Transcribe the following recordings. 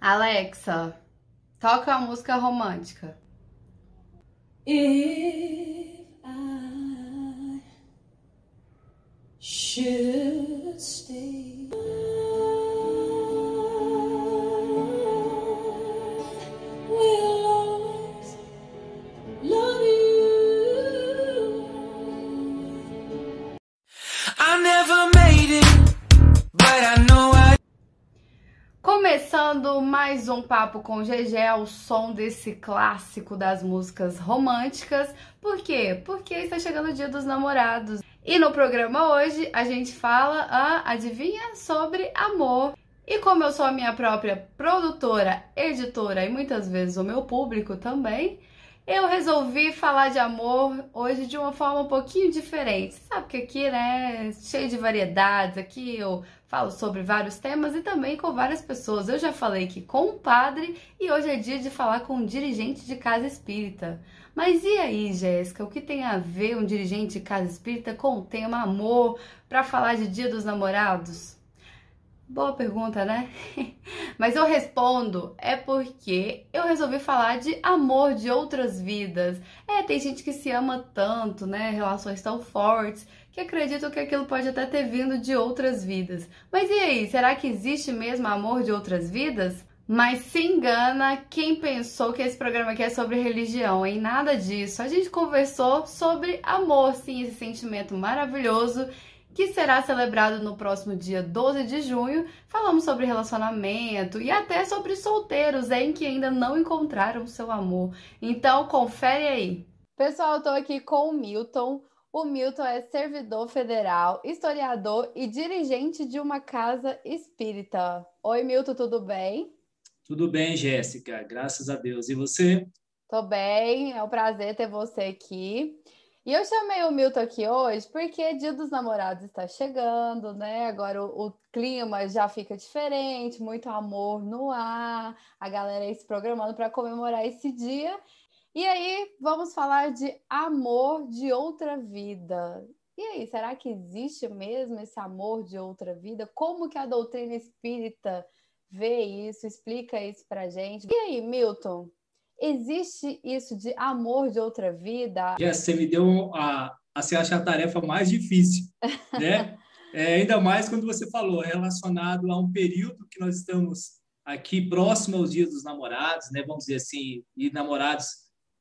Alexa, toca a música romântica. If I should stay, Começando mais um papo com GG ao som desse clássico das músicas românticas. Por quê? Porque está chegando o Dia dos Namorados. E no programa hoje a gente fala, ah, adivinha, sobre amor. E como eu sou a minha própria produtora, editora e muitas vezes o meu público também, eu resolvi falar de amor hoje de uma forma um pouquinho diferente. Sabe que aqui, né, cheio de variedades, aqui eu falo sobre vários temas e também com várias pessoas. Eu já falei aqui com um padre e hoje é dia de falar com um dirigente de casa espírita. Mas e aí, Jéssica, o que tem a ver um dirigente de casa espírita com o tema amor para falar de Dia dos Namorados? Boa pergunta, né? Mas eu respondo é porque eu resolvi falar de amor de outras vidas. É, tem gente que se ama tanto, né? Relações tão fortes que acreditam que aquilo pode até ter vindo de outras vidas. Mas e aí, será que existe mesmo amor de outras vidas? Mas se engana quem pensou que esse programa aqui é sobre religião, em nada disso. A gente conversou sobre amor, sim, esse sentimento maravilhoso que será celebrado no próximo dia 12 de junho. Falamos sobre relacionamento e até sobre solteiros em que ainda não encontraram seu amor. Então, confere aí. Pessoal, eu tô aqui com o Milton. O Milton é servidor federal, historiador e dirigente de uma casa espírita. Oi, Milton, tudo bem? Tudo bem, Jéssica, graças a Deus. E você? Tô bem, é um prazer ter você aqui. E eu chamei o Milton aqui hoje porque Dia dos Namorados está chegando, né? Agora o, o, clima já fica diferente, muito amor no ar, a galera aí se programando para comemorar esse dia. E aí vamos falar de amor de outra vida. E aí, será que existe mesmo esse amor de outra vida? Como que a doutrina espírita vê isso? Explica isso pra gente. E aí, Milton? Existe isso de amor de outra vida? Jess, você me deu a, a se achar a tarefa mais difícil, né? é, ainda mais quando você falou relacionado a um período que nós estamos aqui próximo aos dias dos namorados, né? Vamos dizer assim, e namorados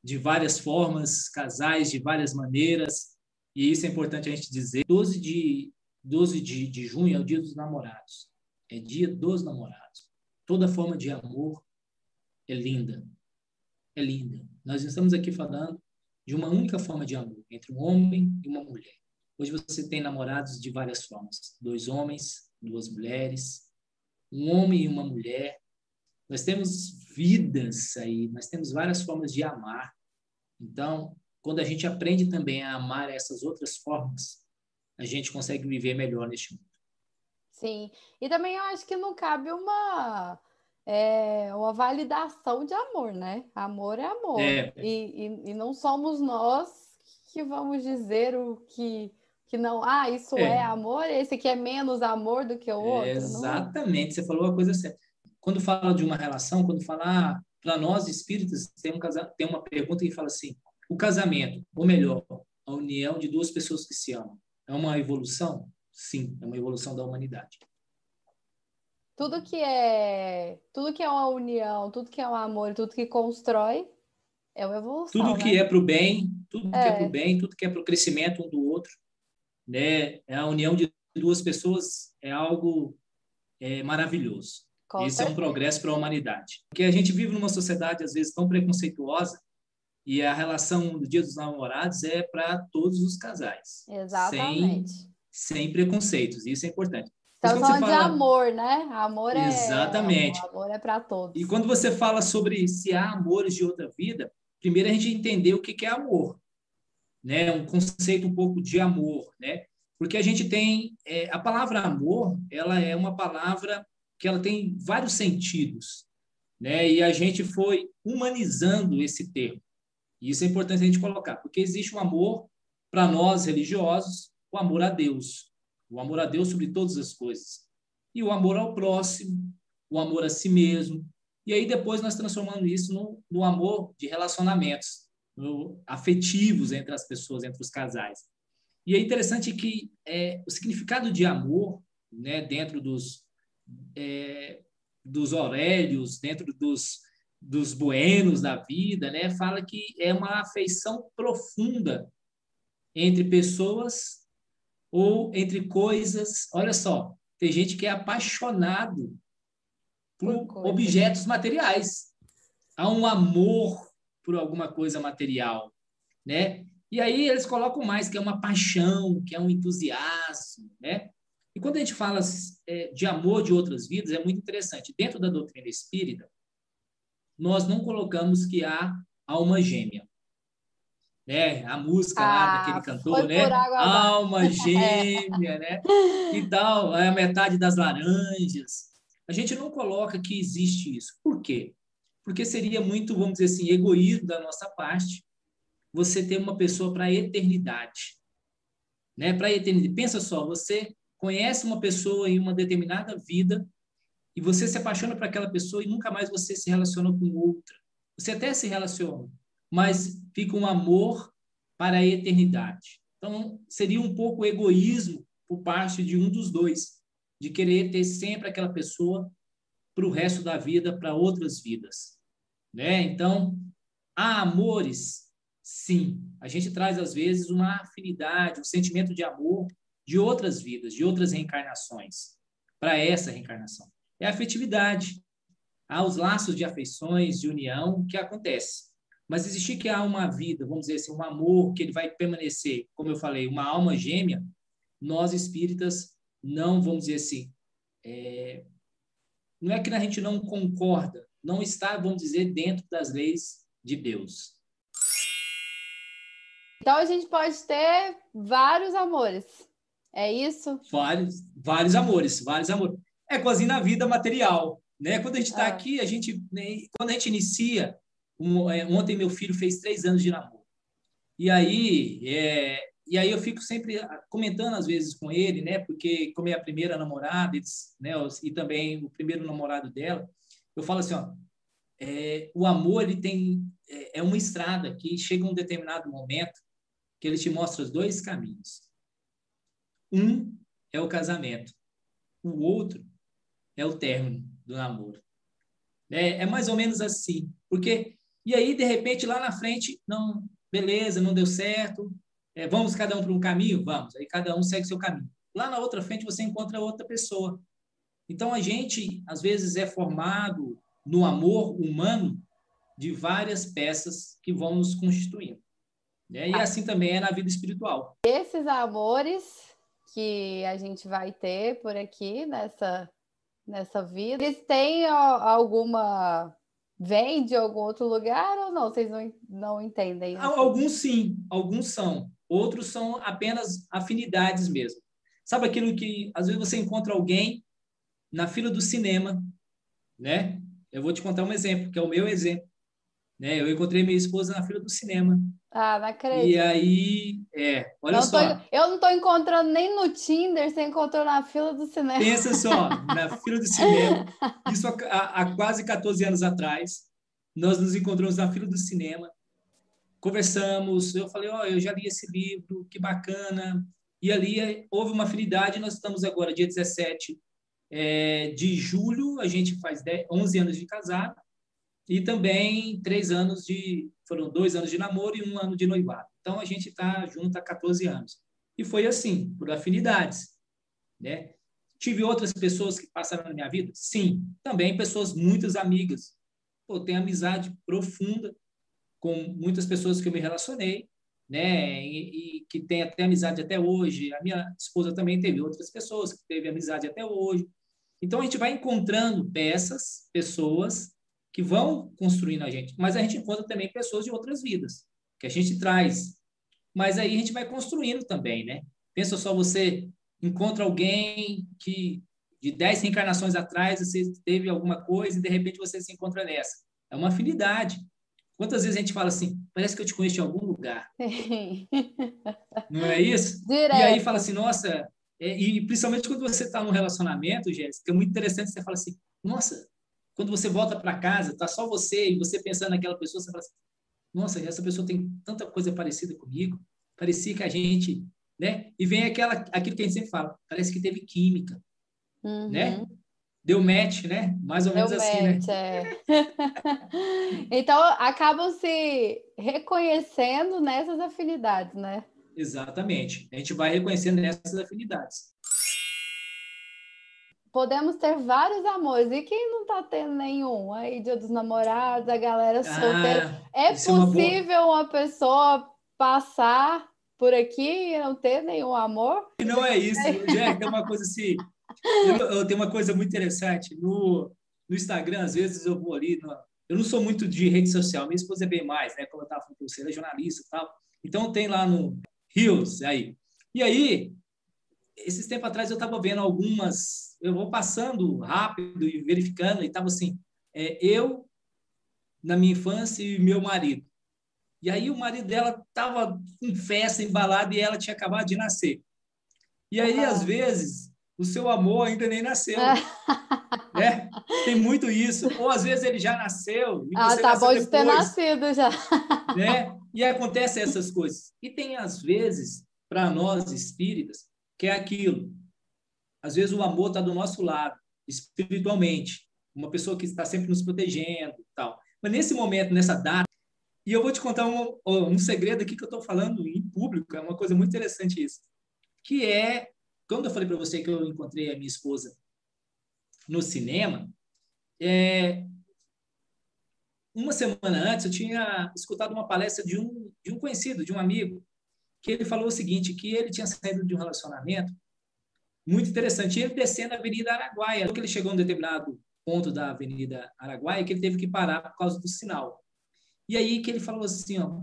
de várias formas, casais de várias maneiras, e isso é importante a gente dizer. 12 de, 12 de, de junho é o dia dos namorados, é dia dos namorados. Toda forma de amor é linda, é linda. Nós estamos aqui falando de uma única forma de amor, entre um homem e uma mulher. Hoje você tem namorados de várias formas: dois homens, duas mulheres, um homem e uma mulher. Nós temos vidas aí, nós temos várias formas de amar. Então, quando a gente aprende também a amar essas outras formas, a gente consegue viver melhor neste mundo. Sim, e também eu acho que não cabe uma é, uma validação de amor, né? Amor é amor. É. E, e, e, não somos nós que vamos dizer o que, que não, ah, isso é. é amor, esse aqui é menos amor do que o outro. Exatamente, você falou a coisa certa. Quando fala de uma relação, quando fala, ah, para nós espíritas, tem, um casa... tem uma pergunta que fala assim: o casamento, ou melhor, a união de duas pessoas que se amam, é uma evolução? Sim, é uma evolução da humanidade. Tudo que é, tudo que é uma união, tudo que é um amor, tudo que constrói é uma evolução. Tudo né? que é para o bem, tudo é. que é para o bem, tudo que é para o crescimento um do outro, né? É a união de duas pessoas é algo é, maravilhoso. Com Isso certeza. é um progresso para a humanidade. Porque a gente vive numa sociedade, às vezes, tão preconceituosa e a relação do Dia dos Namorados é para todos os casais. Exatamente. Sem, sem preconceitos. Isso é importante. Estamos falando fala... de amor, né? Amor é. Exatamente. Amor é para todos. E quando você fala sobre se há amores de outra vida, primeiro a gente entender o que é amor. Né? Um conceito um pouco de amor, né? Porque a gente tem. É, a palavra amor, ela é uma palavra que ela tem vários sentidos, né? E a gente foi humanizando esse termo. E isso é importante a gente colocar, porque existe um amor para nós religiosos, o amor a Deus, o amor a Deus sobre todas as coisas, e o amor ao próximo, o amor a si mesmo, E aí depois nós transformamos isso no, no amor de relacionamentos no, afetivos entre as pessoas, entre os casais. E é interessante que é, o significado de amor, né, dentro dos é, dos Aurélios, dentro dos dos buenos da vida, né, fala que é uma afeição profunda entre pessoas ou entre coisas. Olha só, tem gente que é apaixonado por, por objetos materiais. Há um amor por alguma coisa material, né? E aí eles colocam mais que é uma paixão, que é um entusiasmo, né? E quando a gente fala é, de amor de outras vidas, é muito interessante. Dentro da doutrina espírita, nós não colocamos que há alma gêmea. Né? A música ah, lá daquele cantor, né? Alma gêmea, né? E tal, é a metade das laranjas. A gente não coloca que existe isso. Por quê? Porque seria muito, vamos dizer assim, egoísmo da nossa parte você ter uma pessoa para a eternidade. Né? Para a eternidade. Pensa só, você conhece uma pessoa em uma determinada vida e você se apaixona por aquela pessoa e nunca mais você se relaciona com outra. Você até se relaciona, mas fica um amor para a eternidade. Então, seria um pouco egoísmo por parte de um dos dois, de querer ter sempre aquela pessoa para o resto da vida, para outras vidas. Né? Então, há amores, sim. A gente traz, às vezes, uma afinidade, um sentimento de amor de outras vidas, de outras reencarnações, para essa reencarnação é a afetividade. Há os laços de afeições, de união que acontece. Mas existir que há uma vida, vamos dizer assim, um amor que ele vai permanecer, como eu falei, uma alma gêmea, nós espíritas não, vamos dizer assim, é... não é que a gente não concorda, não está, vamos dizer, dentro das leis de Deus. Então a gente pode ter vários amores. É isso? Vários, vários amores, vários amores é quase na vida material. Né? Quando a gente está ah. aqui, a gente, né, quando a gente inicia, um, é, ontem meu filho fez três anos de namoro. E aí, é, e aí eu fico sempre comentando às vezes com ele, né? Porque como é a primeira namorada, né? E também o primeiro namorado dela, eu falo assim, ó, é, o amor ele tem é, é uma estrada que chega um determinado momento que ele te mostra os dois caminhos. Um é o casamento, o outro é o término do namoro. É, é mais ou menos assim. Porque, e aí, de repente, lá na frente, não, beleza, não deu certo, é, vamos cada um para um caminho? Vamos. Aí cada um segue seu caminho. Lá na outra frente você encontra outra pessoa. Então a gente, às vezes, é formado no amor humano de várias peças que vão nos constituindo. Né? E assim também é na vida espiritual. Esses amores que a gente vai ter por aqui nessa nessa vida. Eles têm alguma. Vem de algum outro lugar ou não? Vocês não, não entendem? Isso? Alguns sim, alguns são. Outros são apenas afinidades mesmo. Sabe aquilo que às vezes você encontra alguém na fila do cinema, né? Eu vou te contar um exemplo, que é o meu exemplo. Né? Eu encontrei minha esposa na fila do cinema. Ah, não acredito. E aí, é, olha não só. Tô, eu não estou encontrando nem no Tinder, você encontrou na fila do cinema. Pensa só, na fila do cinema. Isso há, há quase 14 anos atrás. Nós nos encontramos na fila do cinema, conversamos. Eu falei, ó, oh, eu já li esse livro, que bacana. E ali houve uma afinidade. Nós estamos agora, dia 17 é, de julho, a gente faz 10, 11 anos de casado e também três anos de foram dois anos de namoro e um ano de noivado. Então a gente está junto há 14 anos. E foi assim, por afinidades, né? Tive outras pessoas que passaram na minha vida? Sim, também pessoas muitas amigas. Pô, tenho amizade profunda com muitas pessoas que eu me relacionei, né? E, e, que tem até amizade até hoje. A minha esposa também teve outras pessoas que teve amizade até hoje. Então a gente vai encontrando peças, pessoas que vão construindo a gente. Mas a gente encontra também pessoas de outras vidas, que a gente traz. Mas aí a gente vai construindo também, né? Pensa só, você encontra alguém que de dez reencarnações atrás você teve alguma coisa e de repente você se encontra nessa. É uma afinidade. Quantas vezes a gente fala assim, parece que eu te conheço em algum lugar. Não é isso? Direto. E aí fala assim, nossa, é, e principalmente quando você está num relacionamento, Jéssica, é muito interessante você fala assim, nossa, quando você volta para casa, tá só você e você pensando naquela pessoa, você fala assim, nossa, essa pessoa tem tanta coisa parecida comigo, parecia que a gente, né? E vem aquela, aquilo que a gente sempre fala, parece que teve química, Uhum. né? Deu match, né? Mais ou menos assim, né? É. Então, acabam se reconhecendo nessas afinidades, né? Exatamente. A gente vai reconhecendo essas afinidades. Podemos ter vários amores. E quem não tá tendo nenhum? Aí, dia dos namorados, a galera solteira. Ah, É isso é uma boa- possível uma pessoa passar por aqui e não ter nenhum amor? E não é isso, Jack, tem uma coisa assim. Eu, eu tenho uma coisa muito interessante. No, no Instagram, às vezes eu vou ali. no- eu não sou muito de rede social, minha esposa é bem mais, né? Como eu estava falando você, é jornalista e tal. Então tem lá no Rios, aí. E aí, esses tempos atrás eu estava vendo algumas. Eu vou passando rápido e verificando, e estava assim: é, eu, na minha infância, e meu marido. E aí o marido dela estava em festa, embalado, e ela tinha acabado de nascer. E aí, Ah. às vezes, o seu amor ainda nem nasceu. né? Tem muito isso. Ou às vezes ele já nasceu. E Ah, tá bom de ter nascido já. Né? E acontece essas coisas. E tem, às vezes, para nós espíritas, que é aquilo. Às vezes o amor está do nosso lado, espiritualmente. Uma pessoa que está sempre nos protegendo tal. Mas nesse momento, nessa data, e eu vou te contar um, um segredo aqui que eu estou falando em público, é uma coisa muito interessante isso. Que é, quando eu falei para você que eu encontrei a minha esposa no cinema, é, uma semana antes eu tinha escutado uma palestra de um, de um conhecido, de um amigo, que ele falou o seguinte, que ele tinha saído de um relacionamento muito interessante. Ele descendo a Avenida Araguaia, que ele chegou a um determinado ponto da Avenida Araguaia, que ele teve que parar por causa do sinal. E aí que ele falou assim, ó,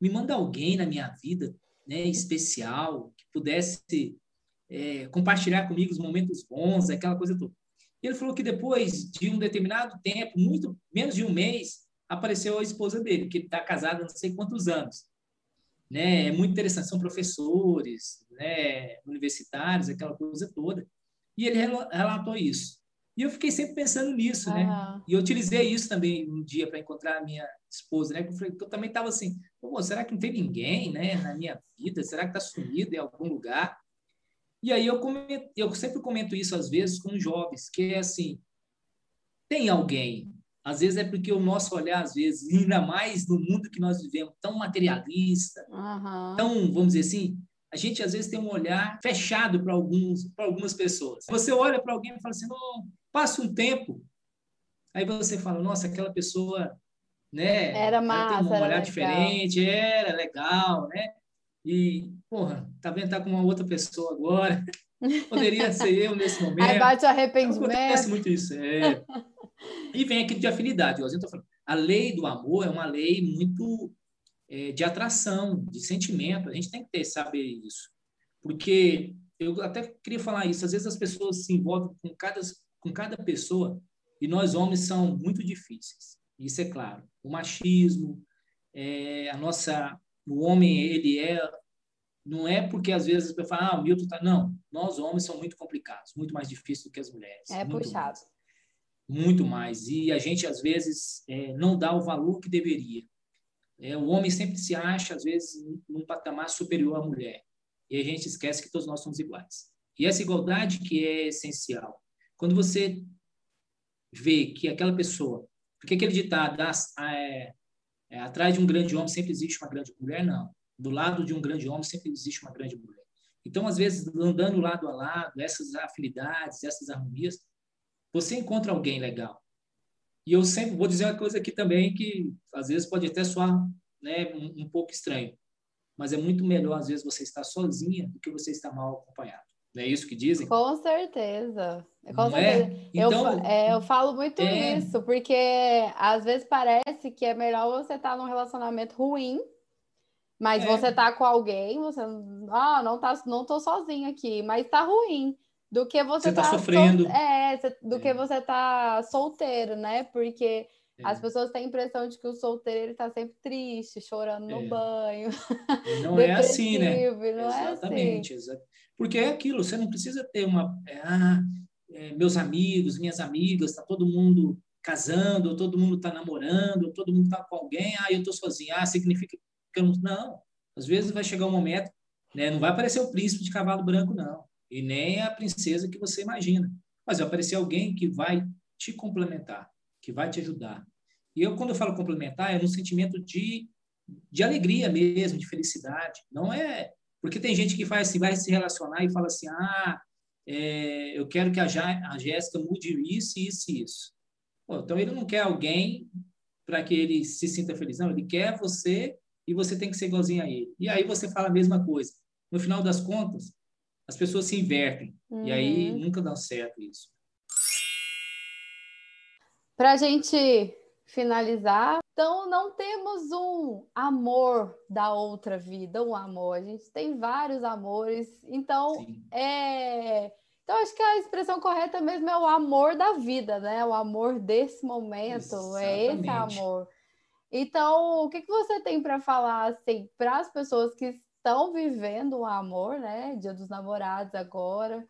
me manda alguém na minha vida, né, especial, que pudesse é, compartilhar comigo os momentos bons, aquela coisa toda. E ele falou que depois de um determinado tempo, muito menos de um mês, apareceu a esposa dele, que está casado há não sei quantos anos. Né? É muito interessante, são professores, né? universitários, aquela coisa toda. E ele relatou isso. E eu fiquei sempre pensando nisso, né? E eu utilizei isso também um dia para encontrar a minha esposa, né? Eu também estava assim, Pô, será que não tem ninguém, né, na minha vida? Será que está sumido em algum lugar? E aí eu comento, eu sempre comento isso às vezes com jovens, que é assim, tem alguém. Às vezes é porque o nosso olhar, às vezes, ainda mais no mundo que nós vivemos, tão materialista, aham. tão, vamos dizer assim, a gente às vezes tem um olhar fechado para alguns, para algumas pessoas. Você olha para alguém e fala assim, não, passa um tempo, aí você fala, nossa, aquela pessoa, né? Era massa, tem um olhar legal. diferente, era legal, né? E, porra, tá vendo, tá com uma outra pessoa agora. Poderia ser eu nesse momento. Aí bate o Acontece arrependimento. muito isso. é. E vem aquilo de afinidade. eu tô falando. A lei do amor é uma lei muito é, de atração, de sentimento. A gente tem que ter, saber isso. Porque eu até queria falar isso. Às vezes as pessoas se envolvem com cada, com cada pessoa e nós homens são muito difíceis. Isso é claro. O machismo, é, a nossa, o homem ele é não é porque às vezes as pessoas falam, ah, o Milton tá. Não, nós homens somos muito complicados, muito mais difíceis do que as mulheres. É puxado. mais. Muito mais. E a gente, às vezes, é, não dá o valor que deveria. É, o homem sempre se acha, às vezes, num patamar superior à mulher. E a gente esquece que todos nós somos iguais. E essa igualdade que é essencial. Quando você vê que aquela pessoa. Porque aquele ditado, ah, é, é, atrás de um grande homem sempre existe uma grande mulher, não. Do lado de um grande homem sempre existe uma grande mulher. Então, às vezes, andando lado a lado, essas afinidades, essas harmonias, você encontra alguém legal. E eu sempre vou dizer uma coisa aqui também que às vezes pode até soar né, um, um pouco estranho, mas é muito melhor às vezes você estar sozinha do que você estar mal acompanhado. Não é isso que dizem? Com certeza. Com Não é? certeza. Eu, Então, fa- é, eu falo muito é. isso, porque às vezes parece que é melhor você estar num relacionamento ruim, mas É. você tá com alguém, você ah, não tá, não tô sozinho aqui, mas tá ruim. Do que você, Você tá sol- sofrendo. É, cê- do É. que você tá solteiro, né? Porque É. as pessoas têm a impressão de que o solteiro ele tá sempre triste, chorando no É. banho, não é assim, né? é assim. Exatamente, exa- Porque é aquilo, você não precisa ter uma. é, ah, é, meus amigos, minhas amigas, está todo mundo casando, ou todo mundo está namorando, ou todo mundo está com alguém, ah, eu estou sozinha, ah, significa que eu não... Não, às vezes vai chegar um momento, né, não vai aparecer o príncipe de cavalo branco, não, e nem a princesa que você imagina, mas vai aparecer alguém que vai te complementar, que vai te ajudar. E eu, quando eu falo complementar, é no sentimento de, de alegria mesmo, de felicidade, não é... Porque tem gente que faz assim, vai se relacionar e fala assim, ah, é, eu quero que a, a Jéssica mude isso, isso e isso. Pô, então, ele não quer alguém para que ele se sinta feliz. Não, ele quer você e você tem que ser igualzinho a ele. E aí você fala a mesma coisa. No final das contas, as pessoas se invertem. Uhum. E aí uhum. nunca dá certo isso. Para a gente finalizar, então não temos um amor da outra vida, um amor. A gente tem vários amores. Então, Sim. é então, acho que a expressão correta mesmo é o amor da vida, né? O amor desse momento, Exatamente. é esse amor. Então, o que, que você tem para falar assim, para as pessoas que estão vivendo o amor, né? Dia dos namorados agora.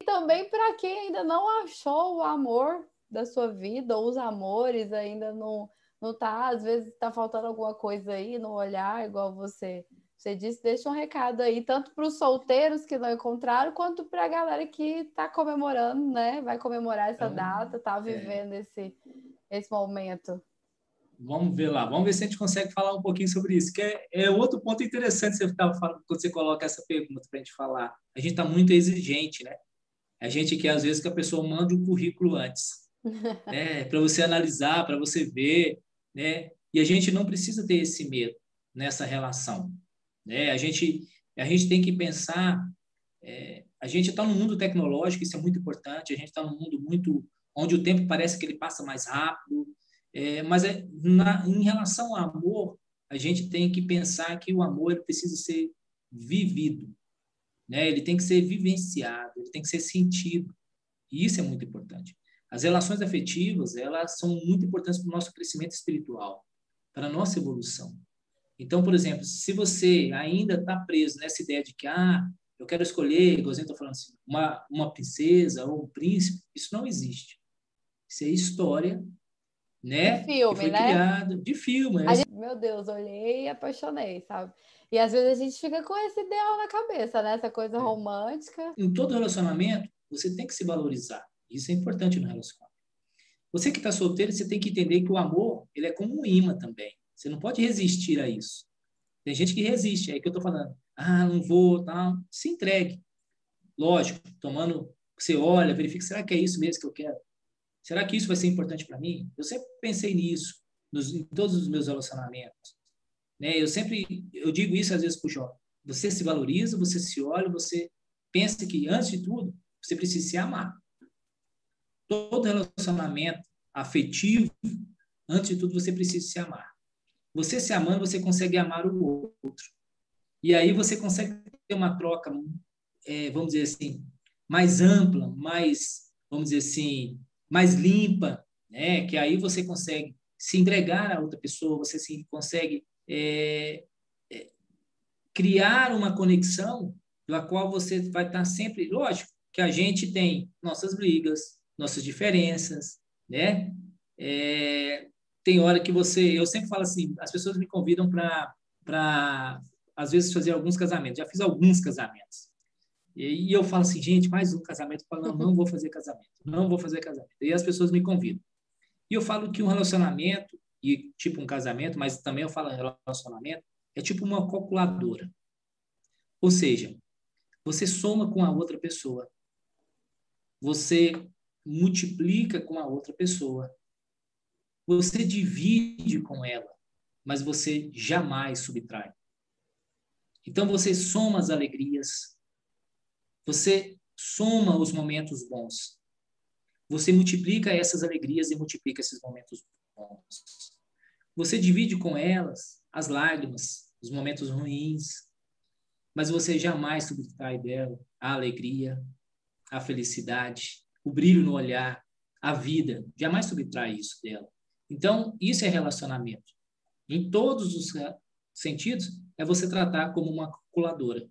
E também para quem ainda não achou o amor da sua vida, ou os amores ainda não, não tá, às vezes está faltando alguma coisa aí no olhar, igual você você disse, deixa um recado aí, tanto para os solteiros que não encontraram, quanto para a galera que está comemorando, né? Vai comemorar essa data, está é. vivendo esse, esse momento. Vamos ver lá, vamos ver se a gente consegue falar um pouquinho sobre isso, que é, é outro ponto interessante você estava falando quando você coloca essa pergunta para a gente falar. A gente está muito exigente, né? A gente quer, às vezes, que a pessoa mande o um currículo antes, né? para você analisar, para você ver, né? E a gente não precisa ter esse medo nessa relação. Né? A, gente, a gente tem que pensar, é, a gente está no mundo tecnológico, isso é muito importante, a gente está num mundo muito onde o tempo parece que ele passa mais rápido, é, mas é, na, em relação ao amor, a gente tem que pensar que o amor precisa ser vivido, né? ele tem que ser vivenciado, ele tem que ser sentido, e isso é muito importante. As relações afetivas, elas são muito importantes para o nosso crescimento espiritual, para a nossa evolução. Então, por exemplo, se você ainda está preso nessa ideia de que, ah, eu quero escolher, igualzinho estou falando assim, uma, uma princesa ou um príncipe, isso não existe. Isso é história, né? De filme, foi né? Criado, de filme. Gente, meu Deus, olhei e apaixonei, sabe? E às vezes a gente fica com esse ideal na cabeça, né? Essa coisa é. romântica. Em todo relacionamento, você tem que se valorizar. Isso é importante no relacionamento. Você que está solteiro, você tem que entender que o amor, ele é como um imã também. Você não pode resistir a isso. Tem gente que resiste, é aí que eu estou falando. Ah, não vou, tal. Se entregue. Lógico, tomando, você olha, verifica, será que é isso mesmo que eu quero? Será que isso vai ser importante para mim? Eu sempre pensei nisso, nos, em todos os meus relacionamentos. Né? Eu sempre, eu digo isso às vezes para o jovem. Você se valoriza, você se olha, você pensa que, antes de tudo, você precisa se amar. Todo relacionamento afetivo, antes de tudo, você precisa se amar. Você se amando, você consegue amar o outro. E aí você consegue ter uma troca, é, vamos dizer assim, mais ampla, mais, vamos dizer assim, mais limpa, né? Que aí você consegue se entregar a outra pessoa, você se consegue é, é, criar uma conexão da qual você vai estar sempre, lógico, que a gente tem nossas brigas, nossas diferenças, né? É, tem hora que você. Eu sempre falo assim: as pessoas me convidam para, às vezes, fazer alguns casamentos. Já fiz alguns casamentos. E, eu falo assim: gente, mais um casamento. Não, não vou fazer casamento. Não vou fazer casamento. E as pessoas me convidam. E eu falo que um relacionamento, e tipo um casamento, mas também eu falo relacionamento, é tipo uma calculadora. Ou seja, você soma com a outra pessoa. Você multiplica com a outra pessoa. Você divide com ela, mas você jamais subtrai. Então você soma as alegrias, você soma os momentos bons. Você multiplica essas alegrias e multiplica esses momentos bons. Você divide com elas as lágrimas, os momentos ruins, mas você jamais subtrai dela a alegria, a felicidade, o brilho no olhar, a vida. Jamais subtrai isso dela. Então, isso é relacionamento. Em todos os sentidos, é você tratar como uma calculadora.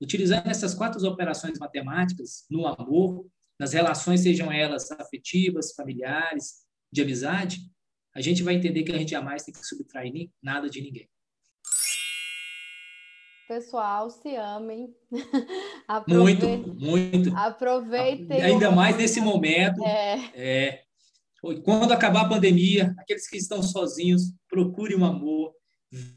Utilizando essas quatro operações matemáticas no amor, nas relações, sejam elas afetivas, familiares, de amizade, a gente vai entender que a gente jamais tem que subtrair nada de ninguém. Pessoal, se amem. muito, muito. Aproveitem. Ainda mais nesse momento. É. É, quando acabar a pandemia, aqueles que estão sozinhos, procurem um amor,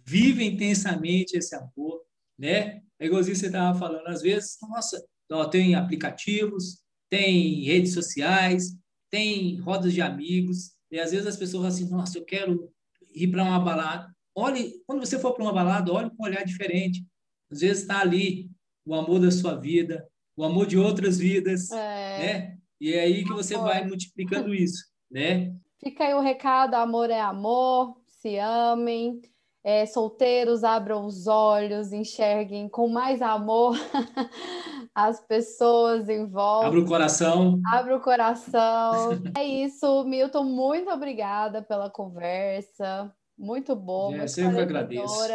vive intensamente esse amor, né? É igualzinho você estava falando, às vezes, nossa, ó, tem aplicativos, tem redes sociais, tem rodas de amigos, e às vezes as pessoas falam assim, nossa, eu quero ir para uma balada. Olhe, quando você for para uma balada, olhe com um olhar diferente. Às vezes está ali o amor da sua vida, o amor de outras vidas, É. né? E é aí que você vai multiplicando isso, né? Fica aí o recado: amor é amor, se amem. É, solteiros, abram os olhos, enxerguem com mais amor as pessoas em volta. Abre o coração. Abre o coração. é isso, Milton. Muito obrigada pela conversa. Muito boa. É, muito sempre agradeço.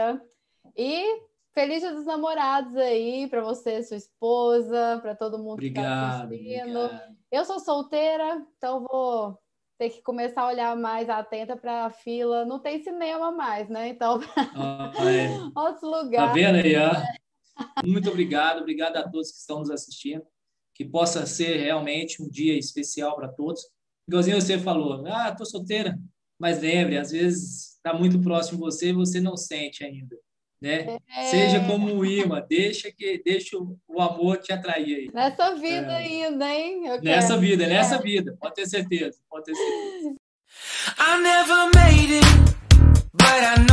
E feliz dia dos namorados aí para você, sua esposa, para todo mundo que está Obrigado. assistindo. obrigado. Eu sou solteira, então vou ter que começar a olhar mais atenta para a fila. Não tem cinema mais, né? Então, Ah, é. outros Tá lugares. vendo aí, ó? Muito obrigado, obrigado a todos que estão nos assistindo. Que possa ser realmente um dia especial para todos. Igualzinho você falou, ah, tô solteira. Mas lembre, às vezes está muito próximo de você e você não sente ainda, né? É. Seja como um imã, deixa que deixa o o amor te atrair aí. Nessa vida É. ainda, hein? Eu Nessa quero. vida, nessa vida, pode ter certeza, pode ter certeza. I never made it, but I know